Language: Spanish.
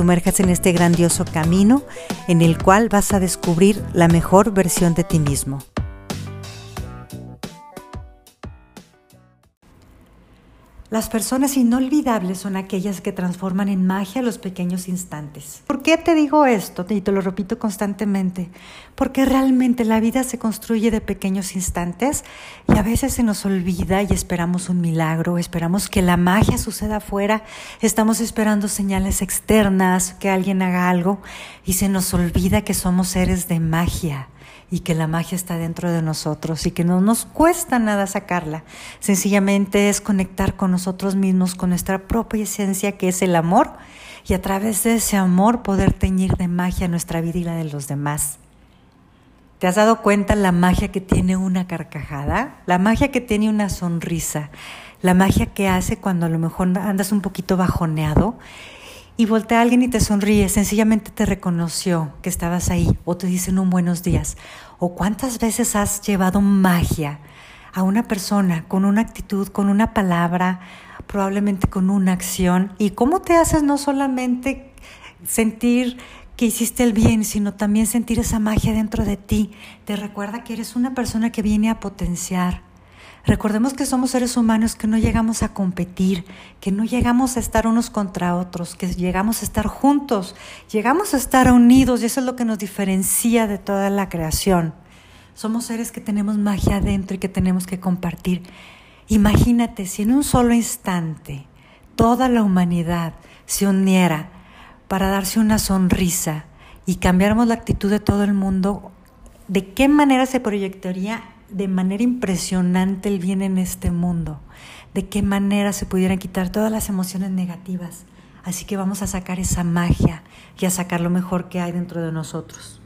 sumerjas en este grandioso camino en el cual vas a descubrir la mejor versión de ti mismo. Las personas inolvidables son aquellas que transforman en magia los pequeños instantes. ¿Por qué te digo esto? Y te lo repito constantemente. Porque realmente la vida se construye de pequeños instantes y a veces se nos olvida y esperamos un milagro, esperamos que la magia suceda afuera, estamos esperando señales externas, que alguien haga algo y se nos olvida que somos seres de magia y que la magia está dentro de nosotros y que no nos cuesta nada sacarla. Sencillamente es conectar con nosotros mismos, con nuestra propia esencia que es el amor y a través de ese amor poder teñir de magia nuestra vida y la de los demás. ¿Te has dado cuenta la magia que tiene una carcajada? La magia que tiene una sonrisa, la magia que hace cuando a lo mejor andas un poquito bajoneado y voltea a alguien y te sonríe, sencillamente te reconoció que estabas ahí o te dicen un buenos días. O cuántas veces has llevado magia a una persona con una actitud, con una palabra, probablemente con una acción. Y cómo te haces no solamente sentir que hiciste el bien, sino también sentir esa magia dentro de ti. Te recuerda que eres una persona que viene a potenciar Recordemos que somos seres humanos que no llegamos a competir, que no llegamos a estar unos contra otros, que llegamos a estar juntos, llegamos a estar unidos y eso es lo que nos diferencia de toda la creación. Somos seres que tenemos magia adentro y que tenemos que compartir. Imagínate si en un solo instante toda la humanidad se uniera para darse una sonrisa y cambiáramos la actitud de todo el mundo, ¿de qué manera se proyectaría de manera impresionante el bien en este mundo, de qué manera se pudieran quitar todas las emociones negativas. Así que vamos a sacar esa magia y a sacar lo mejor que hay dentro de nosotros.